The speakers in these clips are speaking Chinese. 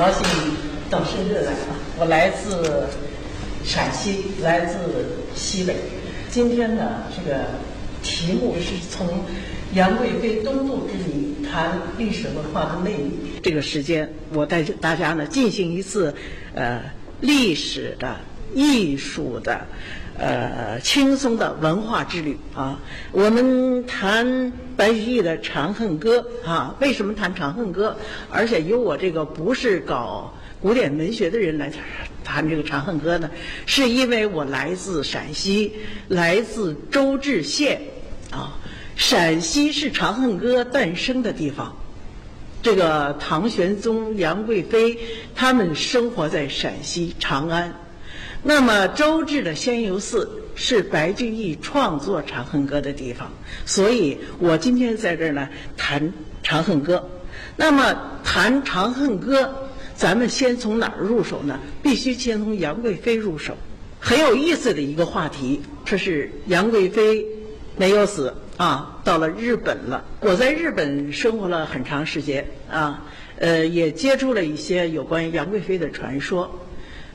高兴到深圳来啊！我来自陕西，来自西北。今天呢，这个题目是从杨贵妃东渡之谜谈历史文化的魅力。这个时间，我带着大家呢进行一次呃历史的、艺术的。呃，轻松的文化之旅啊！我们谈白居易的《长恨歌》啊，为什么谈《长恨歌》？而且由我这个不是搞古典文学的人来谈这个《长恨歌》呢？是因为我来自陕西，来自周至县啊。陕西是《长恨歌》诞生的地方。这个唐玄宗、杨贵妃他们生活在陕西长安。那么，周至的仙游寺是白居易创作《长恨歌》的地方，所以我今天在这儿呢谈《长恨歌》。那么谈《长恨歌》，咱们先从哪儿入手呢？必须先从杨贵妃入手。很有意思的一个话题，这是杨贵妃没有死啊，到了日本了。我在日本生活了很长时间啊，呃，也接触了一些有关杨贵妃的传说，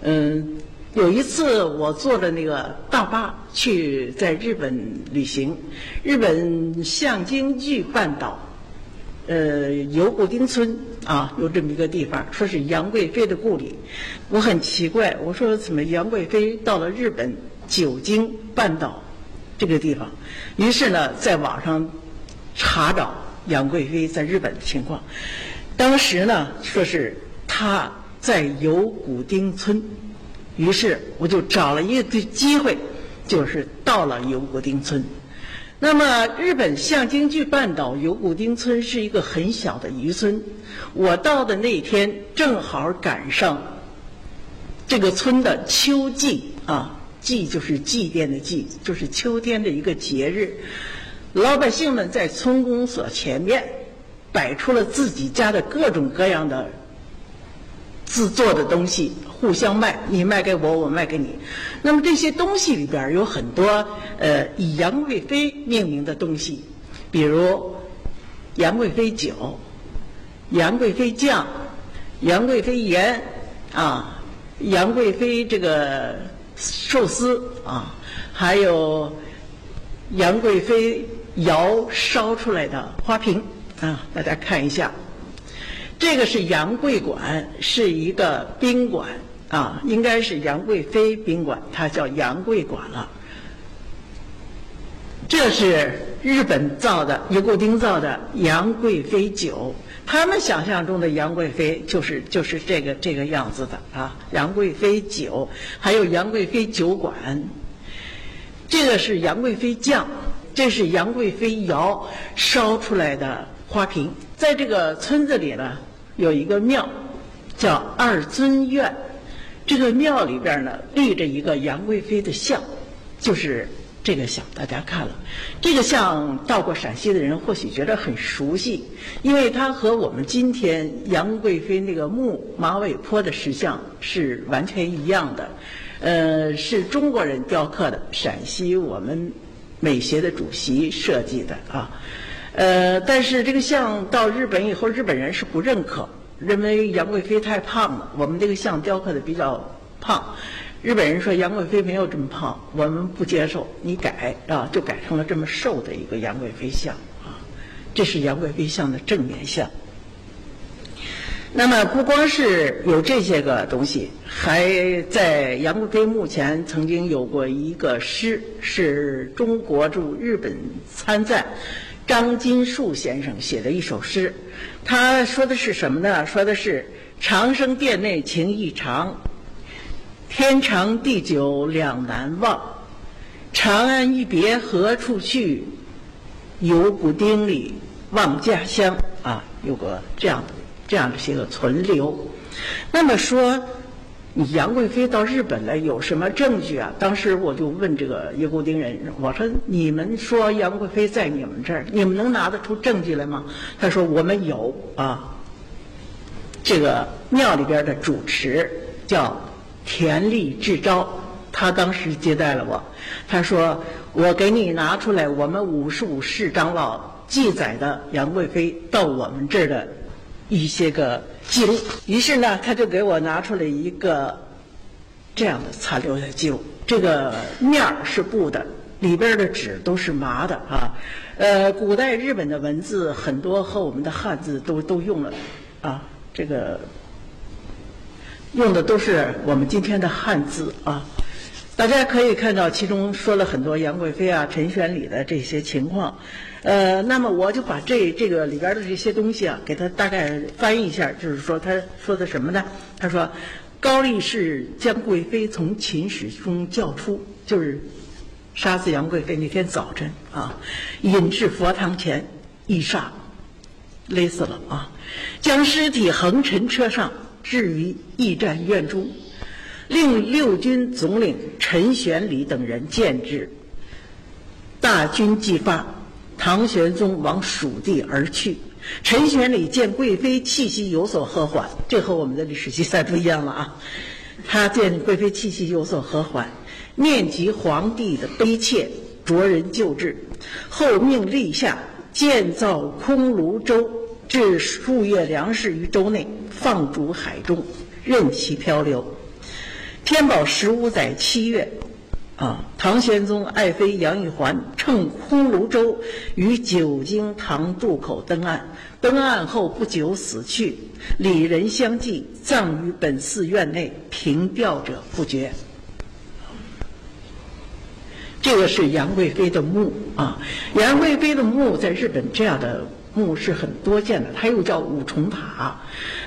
嗯。有一次，我坐着那个大巴去在日本旅行，日本相京距半岛，呃，有古丁村啊，有这么一个地方，说是杨贵妃的故里。我很奇怪，我说怎么杨贵妃到了日本九京半岛这个地方？于是呢，在网上查找杨贵妃在日本的情况。当时呢，说是她在有古丁村。于是我就找了一个机会，就是到了有古丁村。那么日本相京距半岛有古丁村是一个很小的渔村。我到的那天正好赶上这个村的秋季啊，祭就是祭奠的祭，就是秋天的一个节日。老百姓们在村公所前面摆出了自己家的各种各样的制作的东西。互相卖，你卖给我，我卖给你。那么这些东西里边有很多呃以杨贵妃命名的东西，比如杨贵妃酒、杨贵妃酱、杨贵妃盐啊、杨贵妃这个寿司啊，还有杨贵妃窑烧出来的花瓶啊，大家看一下。这个是杨贵馆，是一个宾馆啊，应该是杨贵妃宾馆，它叫杨贵馆了。这是日本造的，尼古丁造的杨贵妃酒。他们想象中的杨贵妃就是就是这个这个样子的啊。杨贵妃酒，还有杨贵妃酒馆。这个是杨贵妃酱，这是杨贵妃窑烧出来的花瓶。在这个村子里呢。有一个庙，叫二尊院。这个庙里边呢，立着一个杨贵妃的像，就是这个像。大家看了这个像，到过陕西的人或许觉得很熟悉，因为它和我们今天杨贵妃那个墓马尾坡的石像是完全一样的。呃，是中国人雕刻的，陕西我们美协的主席设计的啊。呃，但是这个像到日本以后，日本人是不认可，认为杨贵妃太胖了。我们这个像雕刻的比较胖，日本人说杨贵妃没有这么胖，我们不接受，你改啊，就改成了这么瘦的一个杨贵妃像啊。这是杨贵妃像的正面像。那么不光是有这些个东西，还在杨贵妃墓前曾经有过一个诗，是中国驻日本参赞。张金树先生写的一首诗，他说的是什么呢？说的是“长生殿内情意长，天长地久两难忘。长安一别何处去？游古丁里望家乡。”啊，有个这样这样的些个存留。那么说。你杨贵妃到日本来有什么证据啊？当时我就问这个叶孤丁人，我说：“你们说杨贵妃在你们这儿，你们能拿得出证据来吗？”他说：“我们有啊。这个庙里边的主持叫田立志昭，他当时接待了我。他说：‘我给你拿出来，我们五十五世长老记载的杨贵妃到我们这儿的一些个记录。于是呢，他就给我拿出了一个这样的残留的记录，这个面儿是布的，里边的纸都是麻的啊。呃，古代日本的文字很多和我们的汉字都都用了啊，这个用的都是我们今天的汉字啊。大家可以看到，其中说了很多杨贵妃啊、陈玄礼的这些情况。呃，那么我就把这这个里边的这些东西啊，给他大概翻译一下，就是说他说的什么呢？他说，高力士将贵妃从寝室中叫出，就是杀死杨贵妃那天早晨啊，引至佛堂前，一杀，勒死了啊，将尸体横陈车上，置于驿站院中。令六军总领陈玄礼等人见之，大军既发，唐玄宗往蜀地而去。陈玄礼见贵妃气息有所和缓，这和我们的历史记载不一样了啊！他见贵妃气息有所和缓，念及皇帝的悲切，着人救治，后命立下建造空庐舟，置数月粮食于舟内，放逐海中，任其漂流。天宝十五载七月，啊，唐玄宗爱妃杨玉环乘空炉舟于九经塘渡口登岸，登岸后不久死去，礼人相继，葬于本寺院内，凭吊者不绝。这个是杨贵妃的墓啊，杨贵妃的墓在日本这样的。墓是很多见的，它又叫五重塔。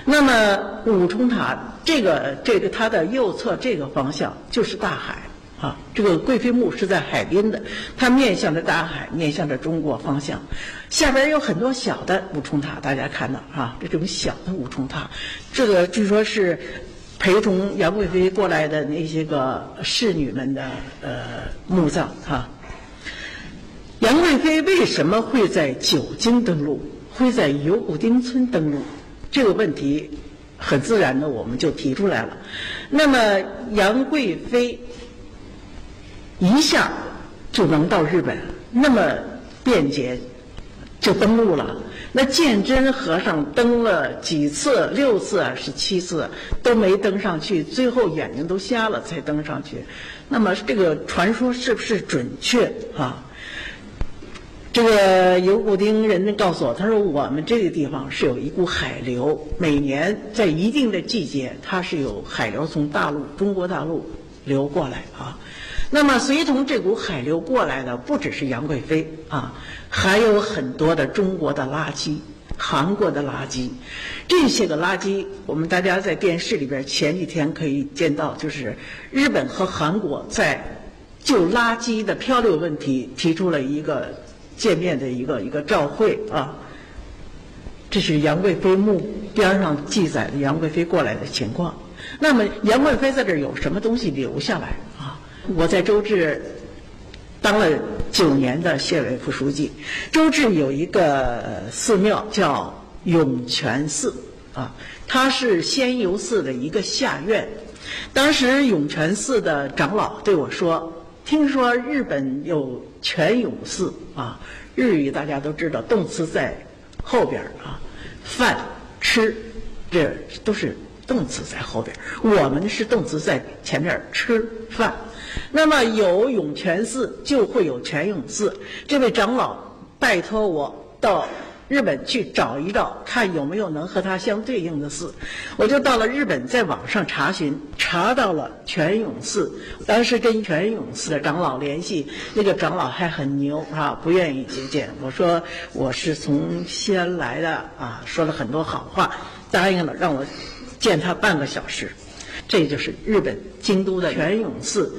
那么五重塔这个这个它的右侧这个方向就是大海啊。这个贵妃墓是在海边的，它面向着大海，面向着中国方向。下边有很多小的五重塔，大家看到啊，这种小的五重塔，这个据说是陪同杨贵妃过来的那些个侍女们的呃墓葬哈。杨贵妃为什么会在九京登陆，会在油古丁村登陆？这个问题很自然的我们就提出来了。那么杨贵妃一下就能到日本，那么便捷就登陆了。那鉴真和尚登了几次？六次还是七次？都没登上去，最后眼睛都瞎了才登上去。那么这个传说是不是准确啊？这个有古丁人告诉我，他说我们这个地方是有一股海流，每年在一定的季节，它是有海流从大陆中国大陆流过来啊。那么随同这股海流过来的不只是杨贵妃啊，还有很多的中国的垃圾、韩国的垃圾。这些个垃圾，我们大家在电视里边前几天可以见到，就是日本和韩国在就垃圾的漂流问题提出了一个。见面的一个一个照会啊，这是杨贵妃墓边上记载的杨贵妃过来的情况。那么杨贵妃在这有什么东西留下来？我在周至当了九年的县委副书记，周至有一个寺庙叫涌泉寺啊，它是仙游寺的一个下院。当时涌泉寺的长老对我说。听说日本有泉涌寺啊，日语大家都知道，动词在后边啊，饭吃，这都是动词在后边。我们是动词在前面吃饭。那么有涌泉寺，就会有泉涌寺。这位长老拜托我到。日本去找一找，看有没有能和它相对应的寺。我就到了日本，在网上查询，查到了泉涌寺。当时跟泉涌寺的长老联系，那个长老还很牛啊，不愿意接见。我说我是从西安来的啊，说了很多好话，答应了让我见他半个小时。这就是日本京都的泉涌寺。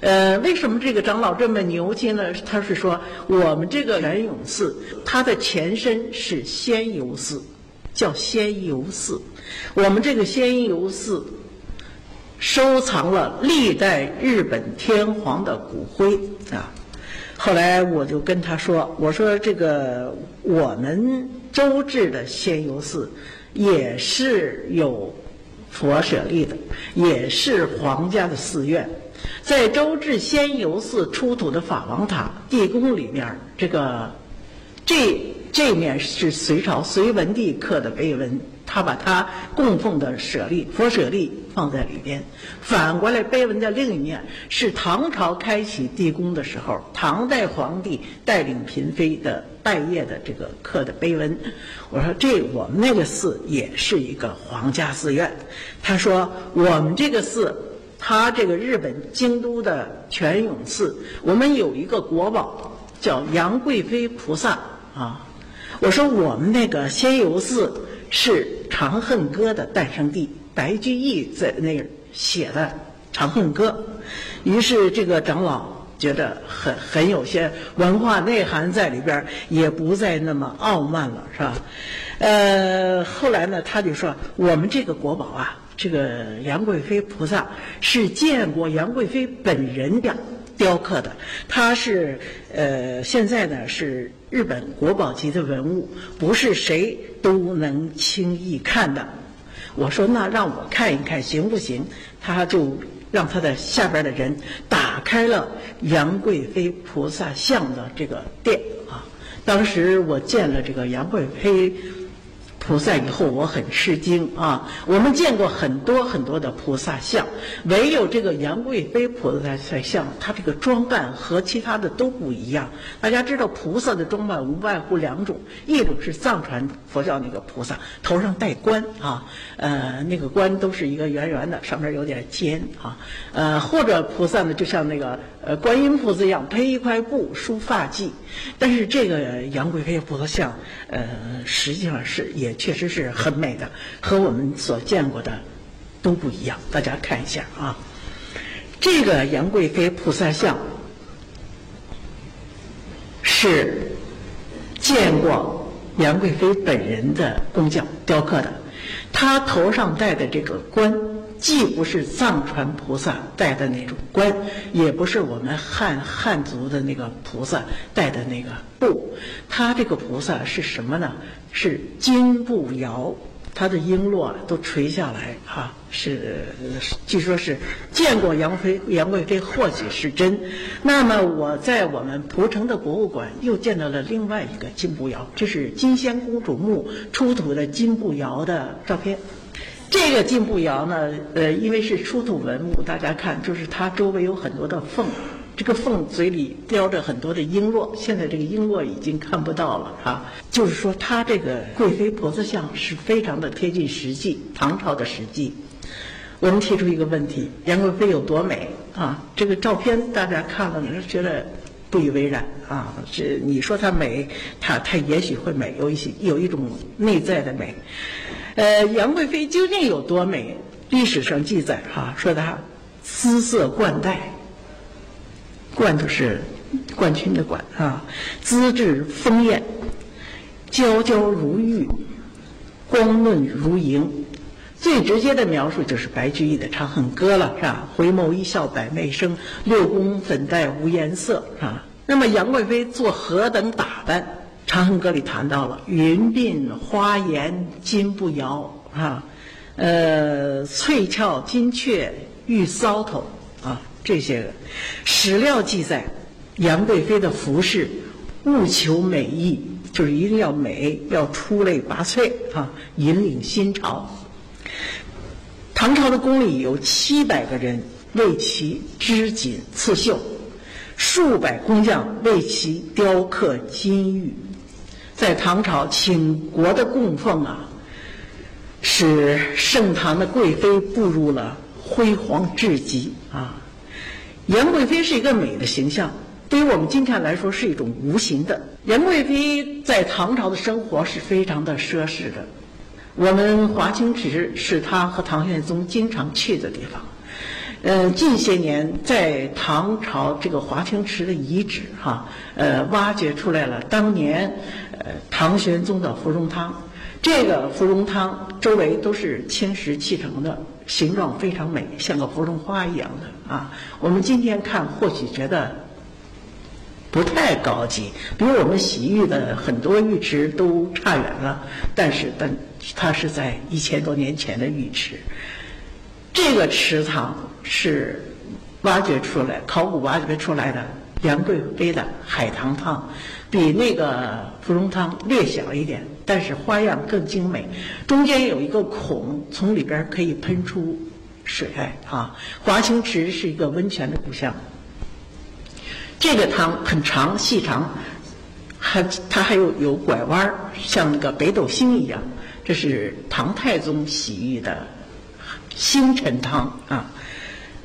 呃，为什么这个长老这么牛气呢？他是说，我们这个泉涌寺，它的前身是仙游寺，叫仙游寺。我们这个仙游寺收藏了历代日本天皇的骨灰啊。后来我就跟他说：“我说这个我们周至的仙游寺也是有佛舍利的，也是皇家的寺院。”在周至仙游寺出土的法王塔地宫里面，这个这这面是隋朝隋文帝刻的碑文他把他供奉的舍利佛舍利放在里边。反过来，碑文的另一面是唐朝开启地宫的时候，唐代皇帝带领嫔妃的拜谒的这个刻的碑文。我说这我们那个寺也是一个皇家寺院。他说我们这个寺，他这个日本京都的泉涌寺，我们有一个国宝叫杨贵妃菩萨啊。我说我们那个仙游寺是《长恨歌》的诞生地，白居易在那写的《长恨歌》，于是这个长老觉得很很有些文化内涵在里边，也不再那么傲慢了，是吧？呃，后来呢，他就说我们这个国宝啊，这个杨贵妃菩萨是见过杨贵妃本人的。雕刻的，它是呃，现在呢是日本国宝级的文物，不是谁都能轻易看的。我说那让我看一看行不行？他就让他的下边的人打开了杨贵妃菩萨像的这个店啊。当时我见了这个杨贵妃。菩萨以后我很吃惊啊！我们见过很多很多的菩萨像，唯有这个杨贵妃菩萨才像，她这个装扮和其他的都不一样。大家知道菩萨的装扮无外乎两种，一种是藏传佛教那个菩萨，头上戴冠啊，呃，那个冠都是一个圆圆的，上面有点尖啊，呃，或者菩萨呢就像那个呃观音菩萨一样，披一块布梳发髻。但是这个杨贵妃菩萨像，呃，实际上是也。确实是很美的，和我们所见过的都不一样。大家看一下啊，这个杨贵妃菩萨像是见过杨贵妃本人的工匠雕刻的。她头上戴的这个冠，既不是藏传菩萨戴的那种冠，也不是我们汉汉族的那个菩萨戴的那个布。他这个菩萨是什么呢？是金步摇，他的璎珞都垂下来，哈，是据说是见过杨妃杨贵妃，或许是真。那么我在我们蒲城的博物馆又见到了另外一个金步摇，这是金仙公主墓出土的金步摇的照片。这个进步窑呢，呃，因为是出土文物，大家看，就是它周围有很多的缝。这个凤嘴里叼着很多的璎珞，现在这个璎珞已经看不到了啊。就是说，它这个贵妃婆子像是非常的贴近实际，唐朝的实际。我们提出一个问题：杨贵妃有多美啊？这个照片大家看了觉得不以为然啊。这你说她美，她她也许会美，有一些有一种内在的美。呃，杨贵妃究竟有多美？历史上记载哈，说她姿色冠带。冠就是冠军的冠啊，资质丰艳，娇娇如玉，光润如莹。最直接的描述就是白居易的《长恨歌》了，是吧？回眸一笑百媚生，六宫粉黛无颜色，啊。那么杨贵妃做何等打扮？《长恨歌》里谈到了云鬓花颜金步摇，啊，呃，翠翘金雀玉搔头，啊。这些个史料记载，杨贵妃的服饰务求美意，就是一定要美，要出类拔萃啊，引领新潮。唐朝的宫里有七百个人为其织锦刺绣，数百工匠为其雕刻金玉。在唐朝，倾国的供奉啊，使盛唐的贵妃步入了辉煌至极啊。杨贵妃是一个美的形象，对于我们今天来说是一种无形的。杨贵妃在唐朝的生活是非常的奢侈的。我们华清池是她和唐玄宗经常去的地方。呃，近些年在唐朝这个华清池的遗址哈，呃，挖掘出来了当年唐玄宗的芙蓉汤。这个芙蓉汤周围都是青石砌成的。形状非常美，像个芙蓉花一样的啊！我们今天看或许觉得不太高级，比我们洗浴的很多浴池都差远了。但是，但它是在一千多年前的浴池。这个池塘是挖掘出来、考古挖掘出来的杨贵妃的海棠汤。比那个芙蓉汤略小一点，但是花样更精美。中间有一个孔，从里边可以喷出水来啊。华清池是一个温泉的故乡。这个汤很长，细长，还它还有有拐弯像那个北斗星一样。这是唐太宗洗浴的星辰汤啊。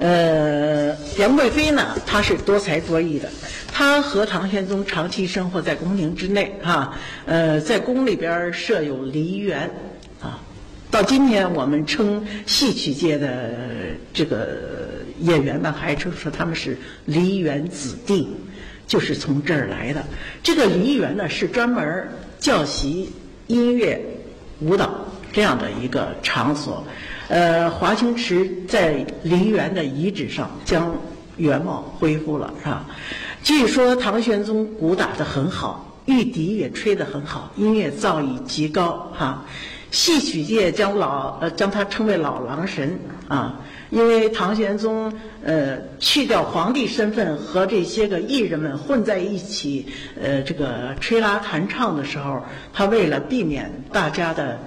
呃，杨贵妃呢，她是多才多艺的。她和唐玄宗长期生活在宫廷之内啊。呃，在宫里边设有梨园啊。到今天，我们称戏曲界的这个演员呢，还称说他们是梨园子弟，就是从这儿来的。这个梨园呢，是专门教习音乐。舞蹈这样的一个场所，呃，华清池在陵园的遗址上将原貌恢复了，是吧？据说唐玄宗鼓打得很好，玉笛也吹得很好，音乐造诣极高，哈。戏曲界将老呃将他称为老狼神啊，因为唐玄宗呃去掉皇帝身份和这些个艺人们混在一起，呃这个吹拉弹唱的时候，他为了避免大家的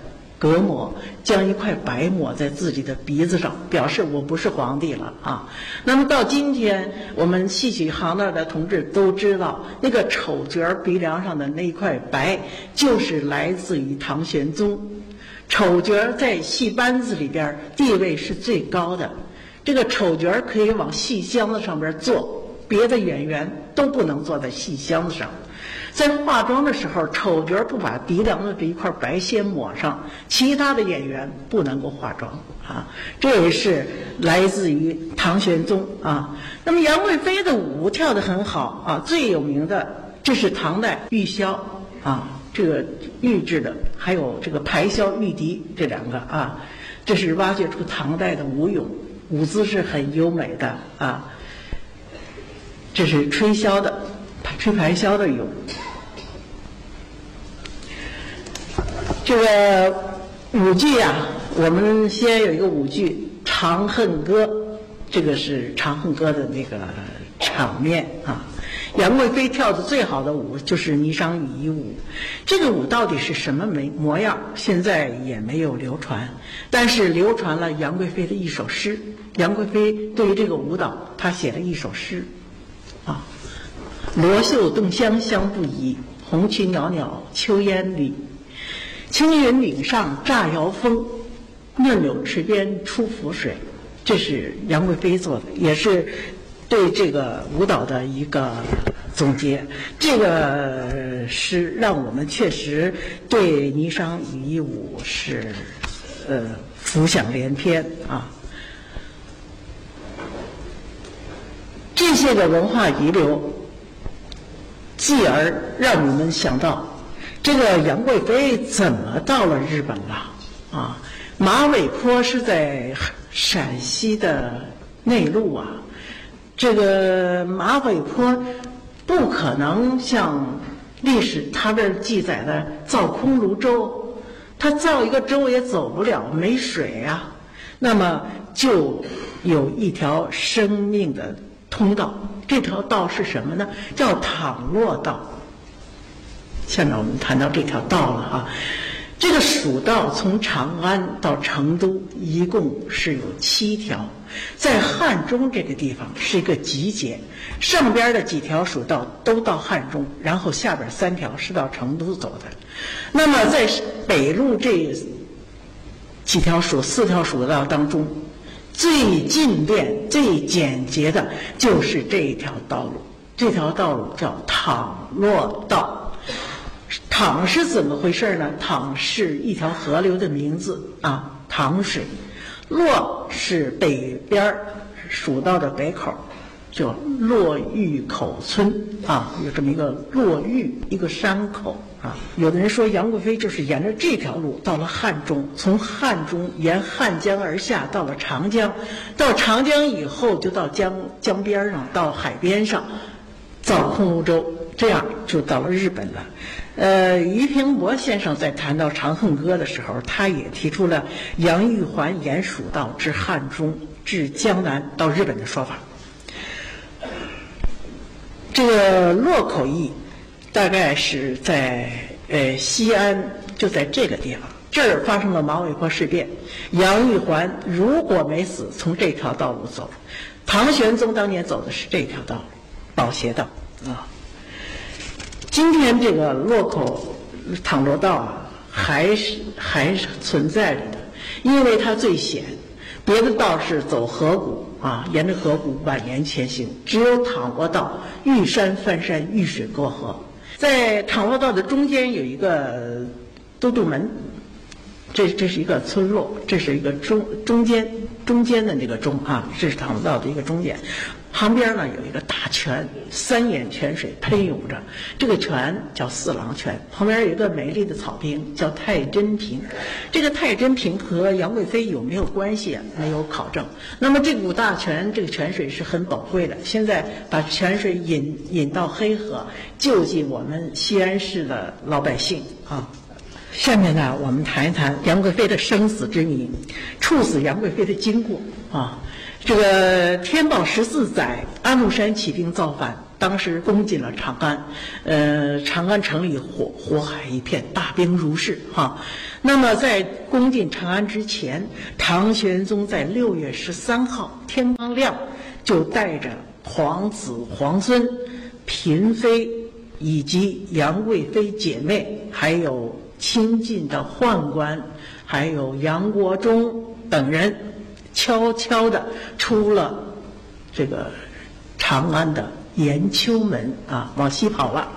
隔膜，将一块白抹在自己的鼻子上，表示我不是皇帝了啊。那么到今天，我们戏曲行当的同志都知道，那个丑角鼻梁上的那块白，就是来自于唐玄宗。丑角在戏班子里边地位是最高的，这个丑角可以往戏箱子上边坐，别的演员都不能坐在戏箱子上。在化妆的时候，丑角不把鼻梁的这一块白先抹上，其他的演员不能够化妆啊。这也是来自于唐玄宗啊。那么杨贵妃的舞跳得很好啊，最有名的这是唐代玉箫啊。这个玉制的，还有这个排箫、玉笛这两个啊，这是挖掘出唐代的舞俑，舞姿是很优美的啊。这是吹箫的，吹排箫的俑。这个舞剧啊，我们西安有一个舞剧《长恨歌》，这个是《长恨歌》的那个场面啊。杨贵妃跳的最好的舞就是霓裳羽衣舞，这个舞到底是什么模模样？现在也没有流传，但是流传了杨贵妃的一首诗。杨贵妃对于这个舞蹈，她写了一首诗，罗袖动香香不已，红旗袅袅秋烟里，青云岭上乍摇风，嫩柳池边出浮水。这是杨贵妃做的，也是。对这个舞蹈的一个总结，这个是让我们确实对霓裳羽衣舞是呃浮想联翩啊。这些个文化遗留，继而让我们想到，这个杨贵妃怎么到了日本了啊？马尾坡是在陕西的内陆啊。这个马尾坡不可能像历史他这记载的造空如舟，他造一个舟也走不了，没水啊。那么就有一条生命的通道，这条道是什么呢？叫淌洛道。下面我们谈到这条道了啊。这个蜀道从长安到成都一共是有七条，在汉中这个地方是一个集结，上边的几条蜀道都到汉中，然后下边三条是到成都走的。那么在北路这几条蜀四条蜀道当中，最近便、最简洁的就是这一条道路，这条道路叫淌洛道。淌是怎么回事呢？淌是一条河流的名字啊，淌水。洛是北边蜀道的北口，叫洛峪口村啊，有这么一个洛峪一个山口啊。有的人说杨贵妃就是沿着这条路到了汉中，从汉中沿汉江而下到了长江，到长江以后就到江江边上，到海边上造空芦舟，这样就到了日本了。呃，俞平伯先生在谈到《长恨歌》的时候，他也提出了杨玉环沿蜀道至汉中、至江南到日本的说法。这个洛口驿大概是在呃西安，就在这个地方，这儿发生了马嵬坡事变。杨玉环如果没死，从这条道路走；唐玄宗当年走的是这条道路，宝协道啊。今天这个洛口倘罗道啊，还是还是存在着的，因为它最险。别的道是走河谷啊，沿着河谷蜿蜒前行，只有倘罗道遇山翻山，遇水过河。在倘若道的中间有一个都督门，这这是一个村落，这是一个中中间中间的那个中啊，这是倘若道的一个终点。旁边呢有一个大泉，三眼泉水喷涌着，这个泉叫四郎泉。旁边有一个美丽的草坪，叫太真坪。这个太真坪和杨贵妃有没有关系？没有考证。那么这股大泉，这个泉水是很宝贵的。现在把泉水引引到黑河，救济我们西安市的老百姓啊。下面呢，我们谈一谈杨贵妃的生死之谜，处死杨贵妃的经过啊。这个天宝十四载，安禄山起兵造反，当时攻进了长安，呃，长安城里火火海一片，大兵如是，哈。那么在攻进长安之前，唐玄宗在六月十三号天刚亮，就带着皇子皇孙、嫔妃以及杨贵妃姐妹，还有亲近的宦官，还有杨国忠等人。悄悄地出了这个长安的延秋门啊，往西跑了。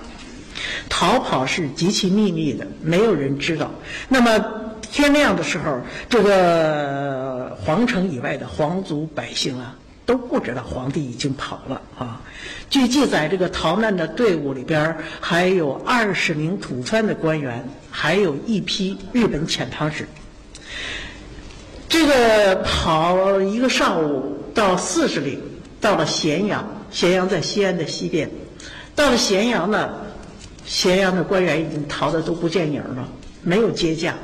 逃跑是极其秘密的，没有人知道。那么天亮的时候，这个皇城以外的皇族百姓啊，都不知道皇帝已经跑了啊。据记载，这个逃难的队伍里边还有二十名吐蕃的官员，还有一批日本遣唐使。这个跑一个上午到四十里，到了咸阳。咸阳在西安的西边。到了咸阳呢，咸阳的官员已经逃得都不见影了，没有接驾。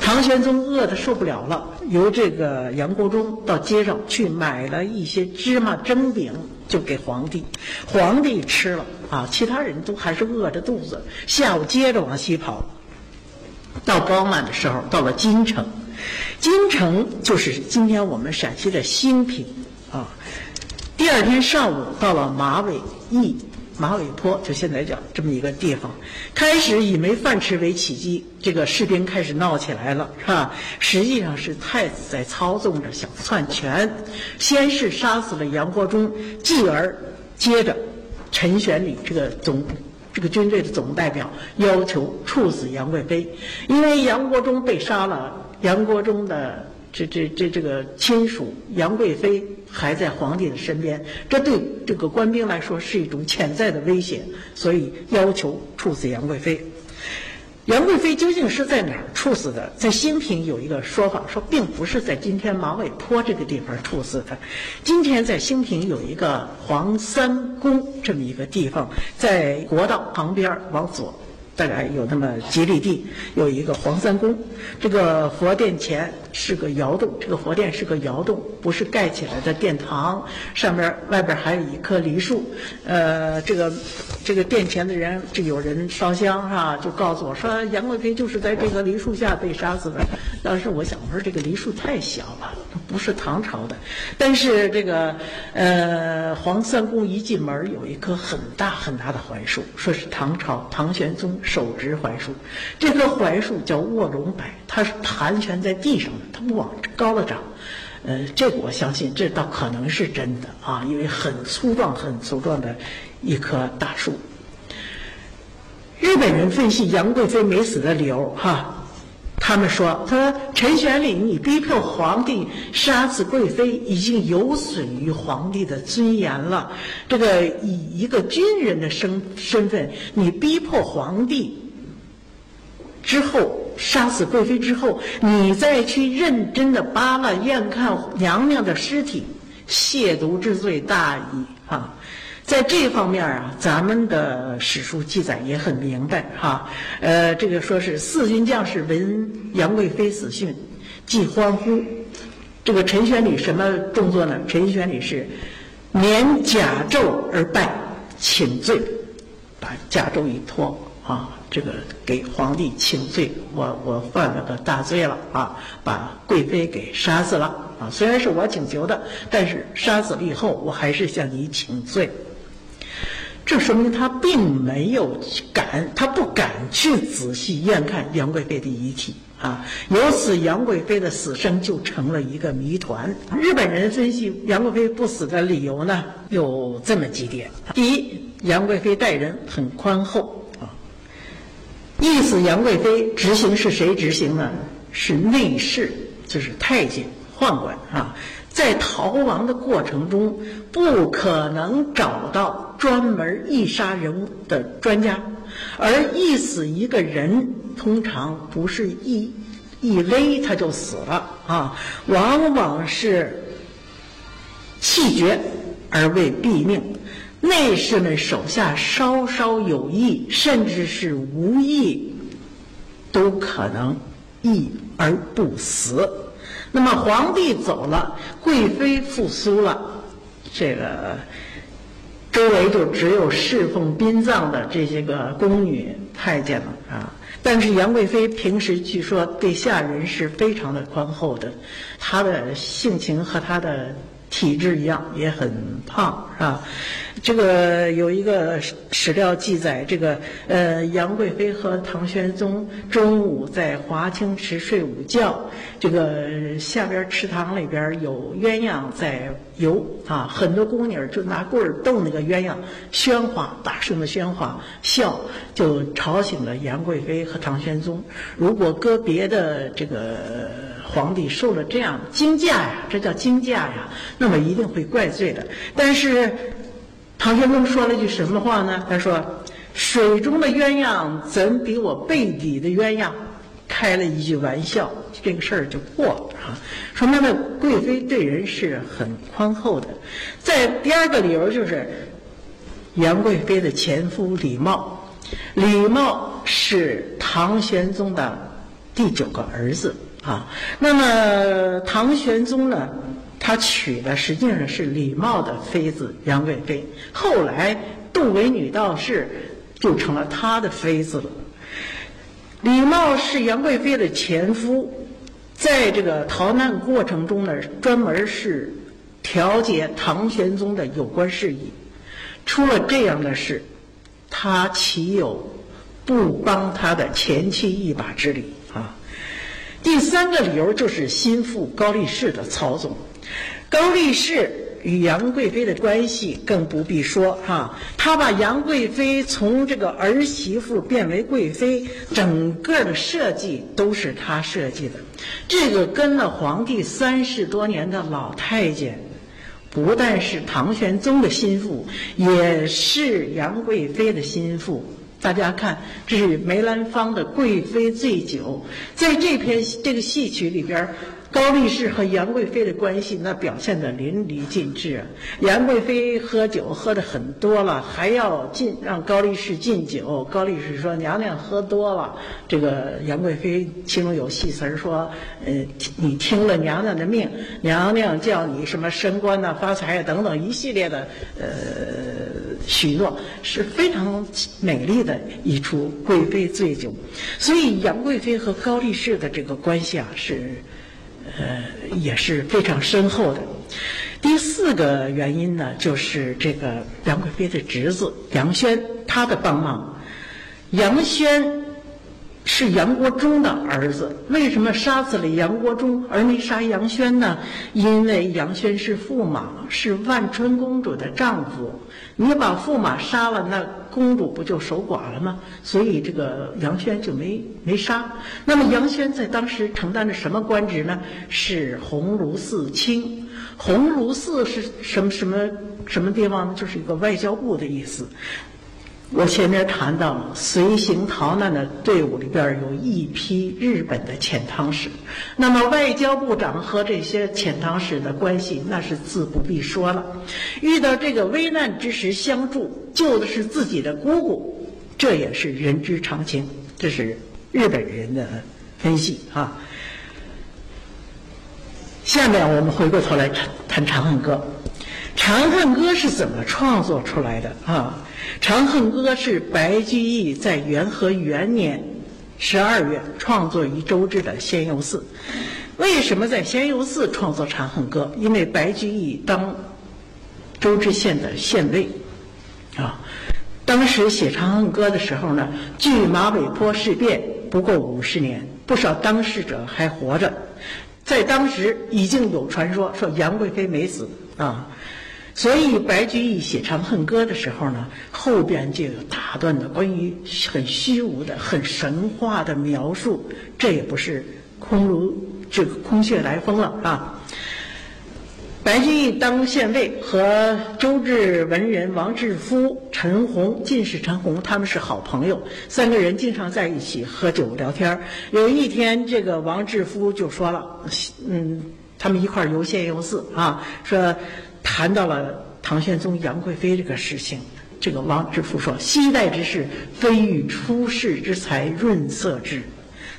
唐玄宗饿得受不了了，由这个杨国忠到街上去买了一些芝麻蒸饼，就给皇帝。皇帝吃了啊，其他人都还是饿着肚子。下午接着往西跑，到傍晚的时候到了京城。京城就是今天我们陕西的兴平啊。第二天上午到了马尾驿、马尾坡，就现在讲这么一个地方，开始以没饭吃为起机，这个士兵开始闹起来了，是吧？实际上是太子在操纵着，想篡权。先是杀死了杨国忠，继而接着陈玄礼这个总。这个军队的总代表要求处死杨贵妃，因为杨国忠被杀了，杨国忠的这这这这个亲属杨贵妃还在皇帝的身边，这对这个官兵来说是一种潜在的威胁，所以要求处死杨贵妃。杨贵妃究竟是在哪儿处死的？在兴平有一个说法，说并不是在今天马尾坡这个地方处死的。今天在兴平有一个黄三宫这么一个地方，在国道旁边往左。大概有那么几里地，有一个黄三宫，这个佛殿前是个窑洞，这个佛殿是个窑洞，不是盖起来的殿堂，上边外边还有一棵梨树。呃，这个这个殿前的人，这有人烧香哈，就告诉我说，杨贵妃就是在这个梨树下被杀死的。当时我想，我说这个梨树太小了，不是唐朝的。但是这个呃黄三公一进门有一棵很大很大的槐树，说是唐朝唐玄宗。手植槐树，这棵槐树叫卧龙柏，它是盘旋在地上的，它不往高了长。呃，这个我相信，这倒可能是真的啊，因为很粗壮、很粗壮的一棵大树。日本人分析杨贵妃没死的理由，哈。他们说：“他说陈玄礼，你逼迫皇帝杀死贵妃，已经有损于皇帝的尊严了。这个以一个军人的身身份，你逼迫皇帝之后杀死贵妃之后，你再去认真的扒拉验看娘娘的尸体，亵渎之罪大矣啊！”在这方面啊，咱们的史书记载也很明白哈。呃，这个说是四军将士闻杨贵妃死讯，即欢呼。这个陈玄礼什么动作呢？陈玄礼是免甲胄而拜，请罪。把甲胄一脱啊，这个给皇帝请罪，我我犯了个大罪了啊，把贵妃给杀死了啊。虽然是我请求的，但是杀死了以后，我还是向你请罪。这说明他并没有敢，他不敢去仔细验看杨贵妃的遗体啊。由此，杨贵妃的死生就成了一个谜团。日本人分析杨贵妃不死的理由呢，有这么几点：第一，杨贵妃待人很宽厚啊，意思杨贵妃执行是谁执行呢？是内侍，就是太监、宦官啊。在逃亡的过程中，不可能找到专门易杀人的专家，而易死一个人，通常不是一一勒他就死了啊，往往是气绝而未毙命。内侍们手下稍稍有意，甚至是无意，都可能缢而不死。那么皇帝走了，贵妃复苏了，这个周围就只有侍奉殡葬的这些个宫女太监了啊。但是杨贵妃平时据说对下人是非常的宽厚的，她的性情和她的。体质一样也很胖，是吧？这个有一个史料记载，这个呃，杨贵妃和唐玄宗中午在华清池睡午觉，这个下边池塘里边有鸳鸯在游啊，很多宫女就拿棍儿逗那个鸳鸯，喧哗，大声的喧哗笑，就吵醒了杨贵妃和唐玄宗。如果搁别的这个。皇帝受了这样惊驾呀，这叫惊驾呀，那么一定会怪罪的。但是唐玄宗说了句什么话呢？他说：“水中的鸳鸯怎比我背底的鸳鸯？”开了一句玩笑，这个事儿就过了啊。说明呢，贵妃对人是很宽厚的。在第二个理由就是，杨贵妃的前夫李茂，李茂是唐玄宗的第九个儿子。啊，那么唐玄宗呢，他娶的实际上是李茂的妃子杨贵妃，后来杜维女道士就成了他的妃子了。李茂是杨贵妃的前夫，在这个逃难过程中呢，专门是调解唐玄宗的有关事宜。出了这样的事，他岂有不帮他的前妻一把之理啊？第三个理由就是心腹高力士的操纵。高力士与杨贵妃的关系更不必说哈，他把杨贵妃从这个儿媳妇变为贵妃，整个的设计都是他设计的。这个跟了皇帝三十多年的老太监，不但是唐玄宗的心腹，也是杨贵妃的心腹。大家看，这是梅兰芳的《贵妃醉酒》。在这篇这个戏曲里边，高力士和杨贵妃的关系那表现的淋漓尽致。杨贵妃喝酒喝的很多了，还要敬让高力士敬酒。高力士说：“娘娘喝多了。”这个杨贵妃其中有戏词儿说：“呃，你听了娘娘的命，娘娘叫你什么升官呐、发财啊等等一系列的呃。”许诺是非常美丽的一出贵妃醉酒，所以杨贵妃和高力士的这个关系啊是，呃也是非常深厚的。第四个原因呢，就是这个杨贵妃的侄子杨轩他的帮忙，杨轩。是杨国忠的儿子，为什么杀死了杨国忠而没杀杨轩呢？因为杨轩是驸马，是万春公主的丈夫。你把驸马杀了，那公主不就守寡了吗？所以这个杨轩就没没杀。那么杨轩在当时承担着什么官职呢？是鸿胪寺卿。鸿胪寺是什么什么什么地方呢？就是一个外交部的意思。我前面谈到了，随行逃难的队伍里边有一批日本的遣唐使，那么外交部长和这些遣唐使的关系，那是自不必说了。遇到这个危难之时相助，救的是自己的姑姑，这也是人之常情。这是日本人的分析啊。下面我们回过头来谈谈《长恨歌》，《长恨歌》是怎么创作出来的啊？长恨歌》是白居易在元和元年十二月创作于周至的仙游寺。为什么在仙游寺创作《长恨歌》？因为白居易当周至县的县尉啊，当时写《长恨歌》的时候呢，距马尾坡事变不过五十年，不少当事者还活着。在当时已经有传说说杨贵妃没死啊，所以白居易写《长恨歌》的时候呢，后边就有大段的关于很虚无的、很神话的描述，这也不是空如这个空穴来风了啊。白居易当县尉，和周至文人王志夫、陈洪、进士陈洪他们是好朋友，三个人经常在一起喝酒聊天有一天，这个王志夫就说了：“嗯，他们一块游仙游寺啊，说谈到了唐玄宗杨贵妃这个事情。这个王之夫说：‘昔代之事，非与出世之才润色之。’”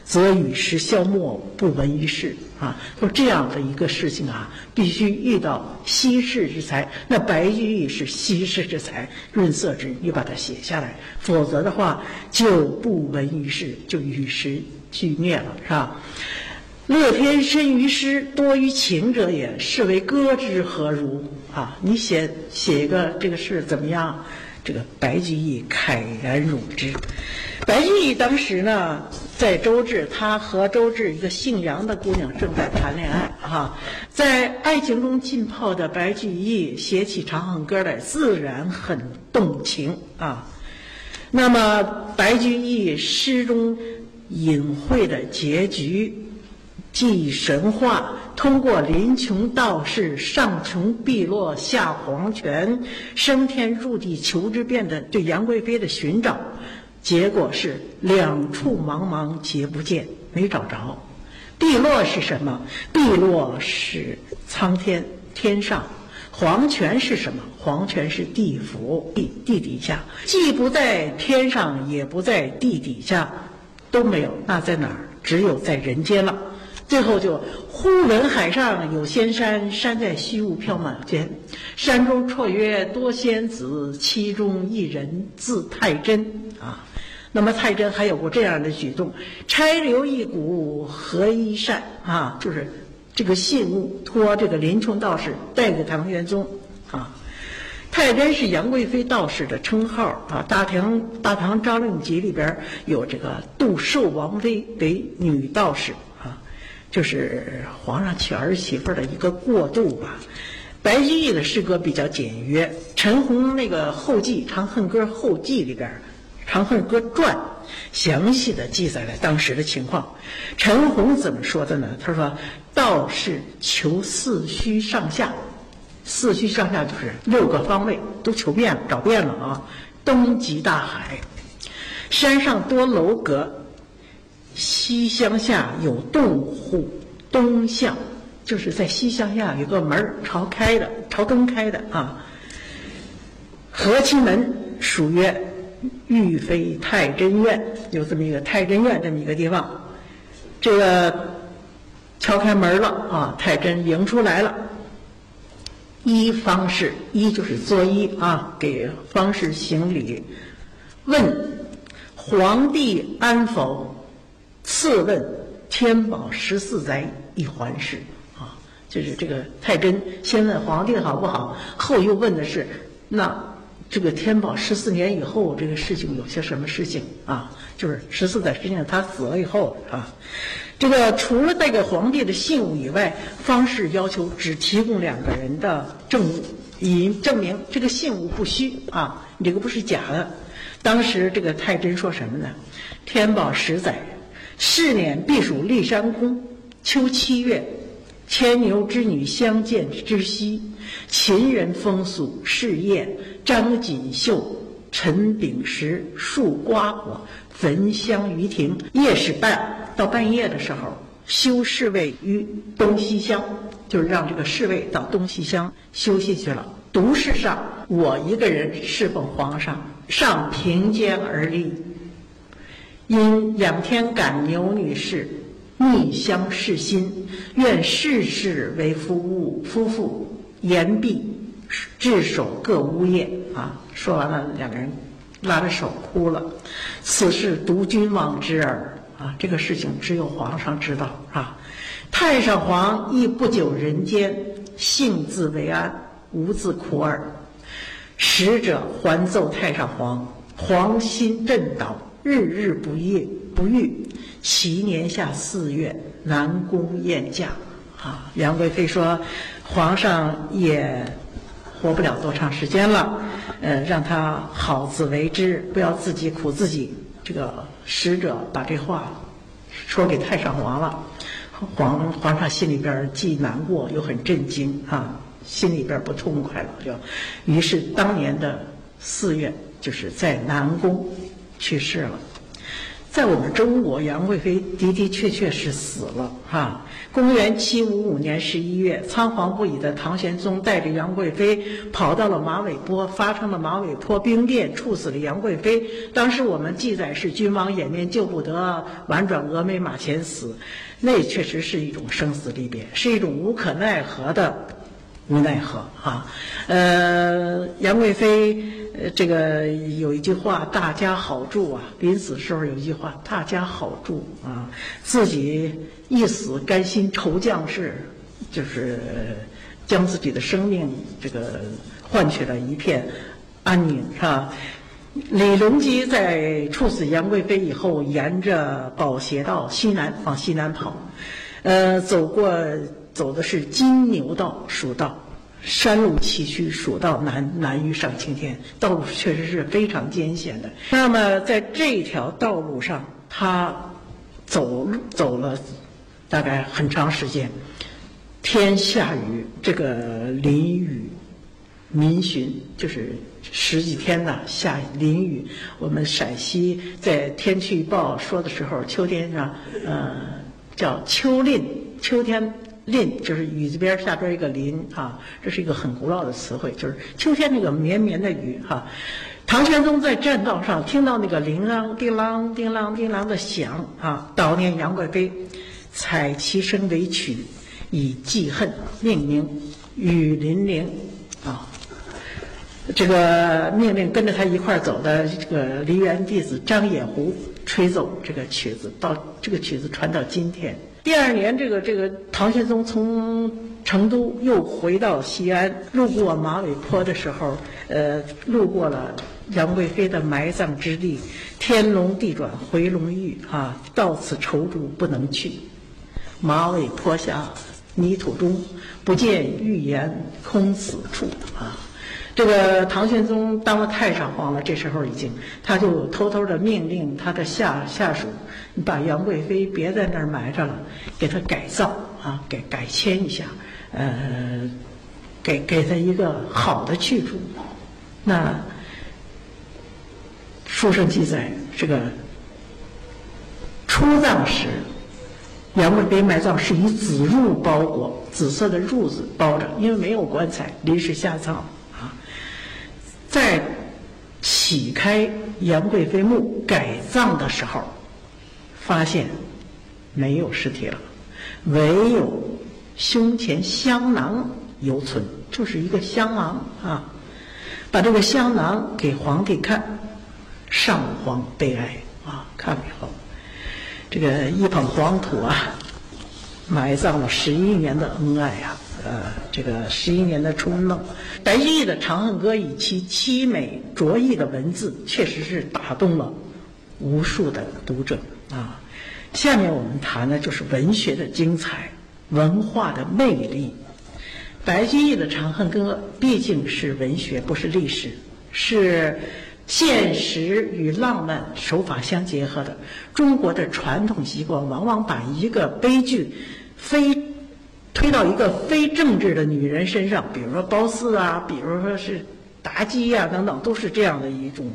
则与时消没，不闻于世啊！说这样的一个事情啊，必须遇到稀世之才。那白居易是稀世之才，润色之，你把它写下来，否则的话就不闻于世，就与时俱灭了，是吧？乐天深于诗，多于情者也，是为歌之何如啊？你写写一个这个诗怎么样？这个白居易慨然入之。白居易当时呢，在周至，他和周至一个姓杨的姑娘正在谈恋爱哈，在爱情中浸泡的白居易写起《长恨歌》来，自然很动情啊。那么白居易诗中隐晦的结局，即神话。通过林琼道士上穷碧落下黄泉，升天入地求之变的对杨贵妃的寻找，结果是两处茫茫皆不见，没找着。碧落是什么？碧落是苍天天上，黄泉是什么？黄泉是地府地地底下，既不在天上，也不在地底下，都没有。那在哪儿？只有在人间了。最后就忽闻海上有仙山，山在虚无缥缈间，山中绰约多仙子，其中一人字太真啊。那么太真还有过这样的举动：拆留一股合一扇啊，就是这个信物托这个林冲道士带给唐玄宗啊。太真是杨贵妃道士的称号啊，《大唐大唐诏令集》里边有这个杜寿王妃为女道士。就是皇上娶儿媳妇的一个过渡吧。白居易的诗歌比较简约，陈洪那个后记《长恨歌后记》里边，《长恨歌传》详细的记载了当时的情况。陈洪怎么说的呢？他说：“道士求四虚上下，四虚上下就是六个方位都求遍了，找遍了啊。东极大海，山上多楼阁。”西厢下有洞户，东向就是在西厢下有个门朝开的，朝东开的啊。和亲门属曰玉妃太真院，有这么一个太真院这么一个地方。这个敲开门了啊，太真迎出来了。一方士，一就是作揖啊，给方士行礼。问皇帝安否？次问天宝十四载一环事，啊，就是这个太真先问皇帝好不好，后又问的是那这个天宝十四年以后这个事情有些什么事情啊？就是十四载，实际上他死了以后啊，这个除了带给皇帝的信物以外，方士要求只提供两个人的证物，以证明这个信物不虚啊，你这个不是假的。当时这个太真说什么呢？天宝十载。是年避暑骊山宫，秋七月，牵牛织女相见之夕，秦人风俗试宴，张锦绣、陈炳时树瓜果，焚香于庭。夜始半，到半夜的时候，修侍卫于东西厢，就是让这个侍卫到东西厢休息去了。独事上，我一个人侍奉皇上，上平肩而立。因仰天感牛女士逆相视心，愿世世为夫物。夫妇言毕，至手各呜咽啊！说完了，两个人拉着手哭了。此事独君王知耳啊！这个事情只有皇上知道啊。太上皇亦不久人间，幸自为安，无自苦耳。使者还奏太上皇，皇心震倒，日日不夜不愈。其年下四月，南宫宴驾。啊，杨贵妃说，皇上也活不了多长时间了，呃，让他好自为之，不要自己苦自己。这个使者把这话说给太上皇了，皇皇上心里边既难过又很震惊啊，心里边不痛快了，就，于是当年的四月，就是在南宫去世了。在我们中国，杨贵妃的的确确是死了哈。公元七五五年十一月，仓皇不已的唐玄宗带着杨贵妃跑到了马嵬坡，发生了马嵬坡兵变，处死了杨贵妃。当时我们记载是君王掩面救不得，宛转蛾眉马前死，那确实是一种生死离别，是一种无可奈何的无奈何哈。呃，杨贵妃。这个有一句话，大家好住啊。临死时候有一句话，大家好住啊。自己一死，甘心酬将士，就是将自己的生命这个换取了一片安宁，是吧？李隆基在处死杨贵妃以后，沿着宝斜道西南往西南跑，呃，走过走的是金牛道蜀道。山路崎岖，蜀道难难于上青天，道路确实是非常艰险的。那么在这条道路上，他走走了大概很长时间，天下雨，这个淋雨民寻，就是十几天呐下淋雨。我们陕西在天气预报说的时候，秋天上呃叫秋令，秋天。淋就是雨字边下边一个淋啊，这是一个很古老的词汇，就是秋天那个绵绵的雨哈。唐玄宗在栈道上听到那个铃铛叮啷叮啷叮啷的响啊，悼念杨贵妃，采其声为曲，以记恨，命名雨霖铃啊。这个命令跟着他一块走的这个梨园弟子张野狐吹奏这个曲子，到这个曲子传到今天。第二年，这个这个唐玄宗从成都又回到西安，路过马嵬坡的时候，呃，路过了杨贵妃的埋葬之地，天龙地转回龙驭啊，到此踌躇不能去。马嵬坡下泥土中，不见玉颜空此处啊。这个唐玄宗当了太上皇了，这时候已经，他就偷偷的命令他的下下属，把杨贵妃别在那儿埋着了，给他改造啊，给改迁一下，呃，给给他一个好的去处。那书上记载，这个出葬时，杨贵妃埋葬是以紫褥包裹，紫色的褥子包着，因为没有棺材，临时下葬。在起开杨贵妃墓改葬的时候，发现没有尸体了，唯有胸前香囊犹存，就是一个香囊啊。把这个香囊给皇帝看，上皇悲哀啊！看了以后，这个一捧黄土啊，埋葬了十一年的恩爱呀。呃，这个十一年的春梦，白居易的《长恨歌》以其凄美卓异的文字，确实是打动了无数的读者啊。下面我们谈的就是文学的精彩，文化的魅力。白居易的《长恨歌》毕竟是文学，不是历史，是现实与浪漫手法相结合的。中国的传统习惯往往把一个悲剧非。到一个非政治的女人身上，比如说褒姒啊，比如说是妲己呀，等等，都是这样的一种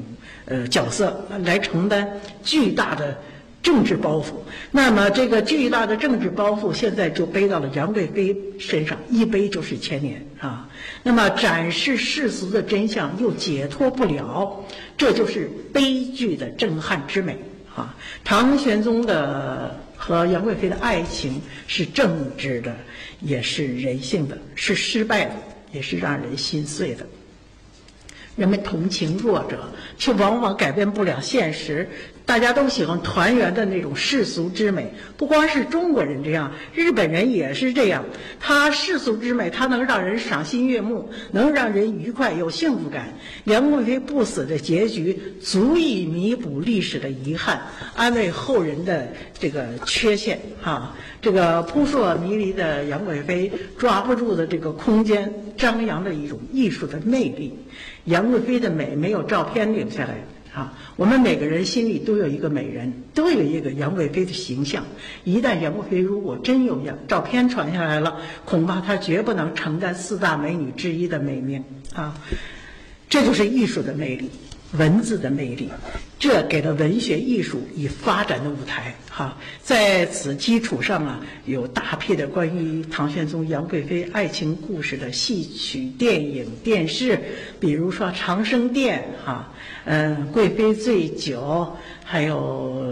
呃角色来承担巨大的政治包袱。那么这个巨大的政治包袱现在就背到了杨贵妃身上，一背就是千年啊。那么展示世俗的真相又解脱不了，这就是悲剧的震撼之美啊。唐玄宗的和杨贵妃的爱情是政治的。也是人性的，是失败的，也是让人心碎的。人们同情弱者，却往往改变不了现实。大家都喜欢团圆的那种世俗之美，不光是中国人这样，日本人也是这样。他世俗之美，他能让人赏心悦目，能让人愉快有幸福感。杨贵妃不死的结局，足以弥补历史的遗憾，安慰后人的这个缺陷。哈，这个扑朔迷离的杨贵妃，抓不住的这个空间，张扬着一种艺术的魅力。杨贵妃的美，没有照片留下来。啊，我们每个人心里都有一个美人，都有一个杨贵妃的形象。一旦杨贵妃如果真有样照片传下来了，恐怕她绝不能承担四大美女之一的美名啊！这就是艺术的魅力。文字的魅力，这给了文学艺术以发展的舞台。哈，在此基础上啊，有大批的关于唐玄宗、杨贵妃爱情故事的戏曲、电影、电视，比如说《长生殿》哈，嗯，《贵妃醉酒》，还有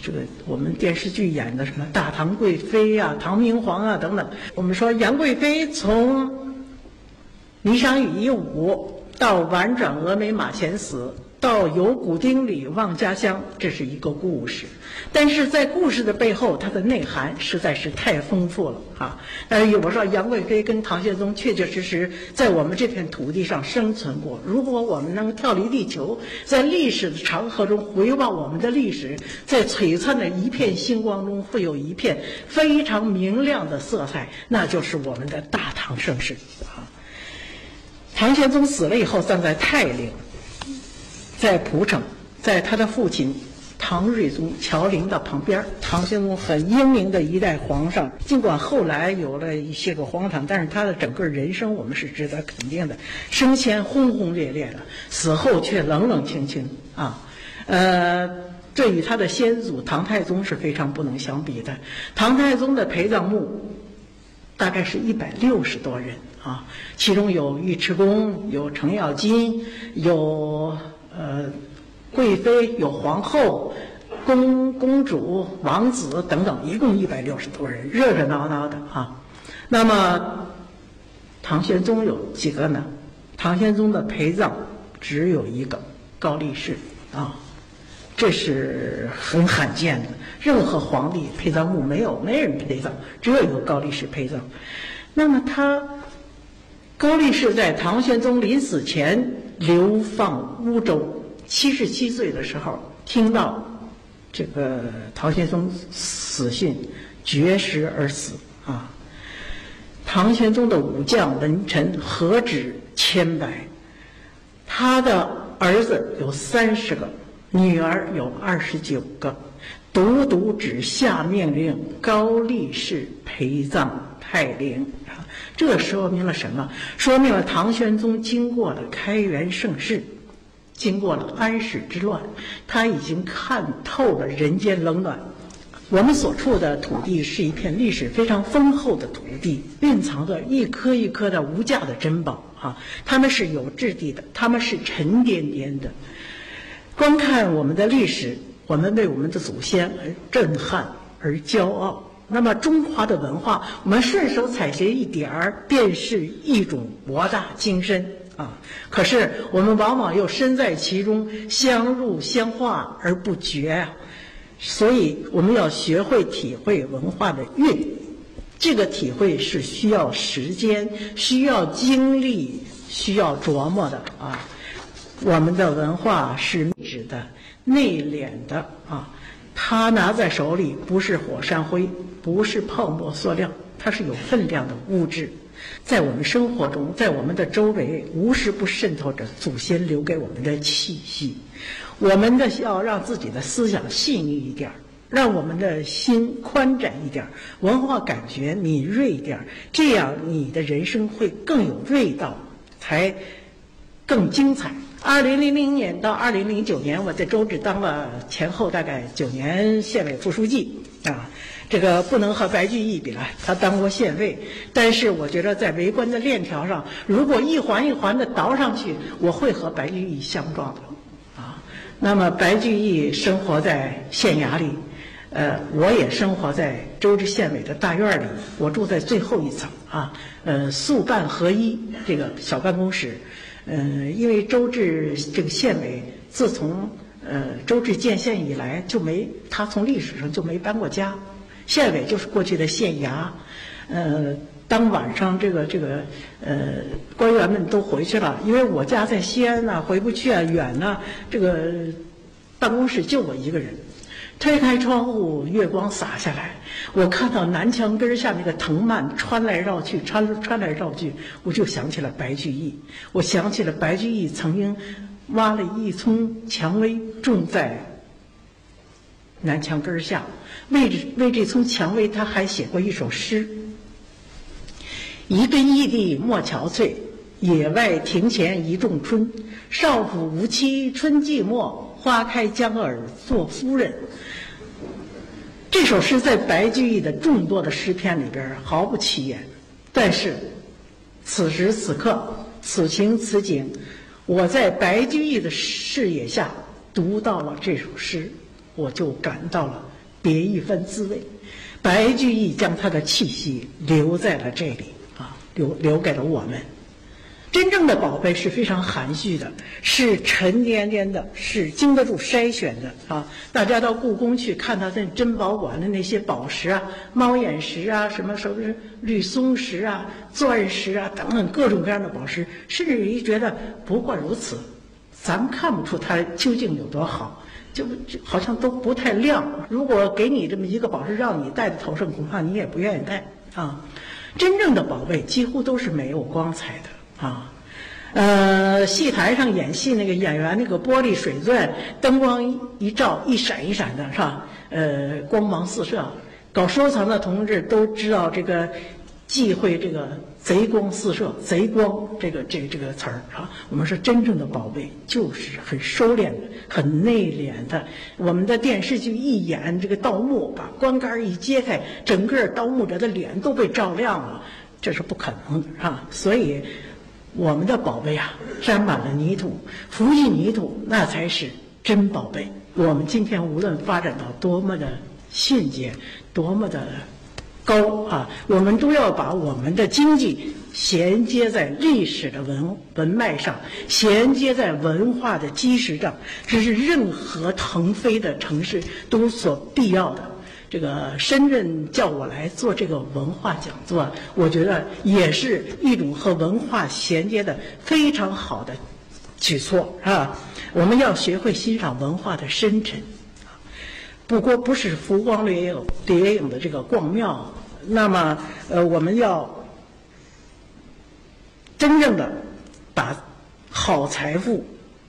这个我们电视剧演的什么《大唐贵妃》呀、《唐明皇》啊等等。我们说杨贵妃从《霓裳羽衣舞》。到婉转峨眉马前死，到有骨丁里望家乡，这是一个故事。但是在故事的背后，它的内涵实在是太丰富了啊！呃，我说杨贵妃跟唐玄宗确确实实在我们这片土地上生存过。如果我们能跳离地球，在历史的长河中回望我们的历史，在璀璨的一片星光中，会有一片非常明亮的色彩，那就是我们的大唐盛世啊！唐玄宗死了以后，葬在泰陵，在蒲城，在他的父亲唐睿宗乔陵的旁边。唐玄宗很英明的一代皇上，尽管后来有了一些个荒唐，但是他的整个人生我们是值得肯定的。生前轰轰烈烈的，死后却冷冷清清啊。呃，这与他的先祖唐太宗是非常不能相比的。唐太宗的陪葬墓大概是一百六十多人。啊，其中有尉迟恭，有程咬金，有呃贵妃，有皇后、公公主、王子等等，一共一百六十多人，热热闹闹的啊。那么唐玄宗有几个呢？唐玄宗的陪葬只有一个高力士啊，这是很罕见的。任何皇帝陪葬墓没有没人陪葬，只有一个高力士陪葬。那么他。高力士在唐玄宗临死前流放乌州，七十七岁的时候听到这个唐玄宗死讯，绝食而死啊。唐玄宗的武将文臣何止千百，他的儿子有三十个，女儿有二十九个，独独只下命令高力士陪葬泰陵。这说明了什么？说明了唐玄宗经过了开元盛世，经过了安史之乱，他已经看透了人间冷暖。我们所处的土地是一片历史非常丰厚的土地，蕴藏着一颗一颗的无价的珍宝啊！他们是有质地的，他们是沉甸甸的。观看我们的历史，我们为我们的祖先而震撼而骄傲。那么中华的文化，我们顺手采撷一点儿，便是一种博大精深啊。可是我们往往又身在其中，相入相化而不觉啊。所以我们要学会体会文化的韵，这个体会是需要时间、需要精力、需要琢磨的啊。我们的文化是质的、内敛的啊。它拿在手里不是火山灰，不是泡沫塑料，它是有分量的物质，在我们生活中，在我们的周围，无时不渗透着祖先留给我们的气息。我们的要让自己的思想细腻一点，让我们的心宽展一点，文化感觉敏锐一点，这样你的人生会更有味道，才更精彩。二零零零年到二零零九年，我在周至当了前后大概九年县委副书记啊，这个不能和白居易比了，他当过县尉。但是我觉得在为官的链条上，如果一环一环的倒上去，我会和白居易相撞的啊。那么白居易生活在县衙里，呃，我也生活在周至县委的大院里，我住在最后一层啊，呃，宿办合一这个小办公室，嗯，因为周至这个县委自从呃周至建县以来就没，他从历史上就没搬过家，县委就是过去的县衙，呃，当晚上这个这个呃官员们都回去了，因为我家在西安呐，回不去啊，远呐，这个办公室就我一个人。推开窗户，月光洒下来，我看到南墙根下那个藤蔓穿来绕去，穿穿来绕去，我就想起了白居易。我想起了白居易曾经挖了一丛蔷薇种在南墙根下，为这为这丛蔷薇，他还写过一首诗：一根异地莫憔悴，野外庭前一种春。少妇无妻春寂寞，花开将耳做夫人。这首诗在白居易的众多的诗篇里边毫不起眼，但是此时此刻此情此景，我在白居易的视野下读到了这首诗，我就感到了别一番滋味。白居易将他的气息留在了这里啊，留留给了我们。真正的宝贝是非常含蓄的，是沉甸甸的，是经得住筛选的啊！大家到故宫去看他在珍宝馆的那些宝石啊，猫眼石啊，什么什么绿松石啊、钻石啊等等各种各样的宝石，甚至于觉得不过如此，咱们看不出它究竟有多好，就就好像都不太亮。如果给你这么一个宝石让你戴在头上，恐怕你也不愿意戴啊！真正的宝贝几乎都是没有光彩的。啊，呃，戏台上演戏那个演员，那个玻璃水钻，灯光一照，一闪一闪的，是吧？呃，光芒四射。搞收藏的同志都知道这个忌讳这个“贼光四射”“贼光”这个这个这个词儿啊。我们说真正的宝贝就是很收敛的、很内敛的。我们的电视剧一演这个盗墓，把棺盖一揭开，整个盗墓者的脸都被照亮了，这是不可能的，啊？所以。我们的宝贝啊，沾满了泥土，浮进泥土，那才是真宝贝。我们今天无论发展到多么的迅捷，多么的高啊，我们都要把我们的经济衔接在历史的文文脉上，衔接在文化的基石上，这是任何腾飞的城市都所必要的。这个深圳叫我来做这个文化讲座，我觉得也是一种和文化衔接的非常好的举措，是吧？我们要学会欣赏文化的深沉，不过不是浮光掠影、掠影的这个逛庙。那么，呃，我们要真正的把好财富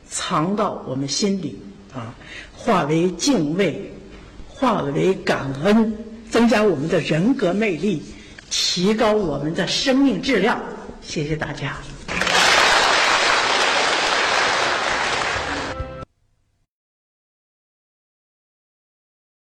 藏到我们心里啊，化为敬畏。化为感恩，增加我们的人格魅力，提高我们的生命质量。谢谢大家。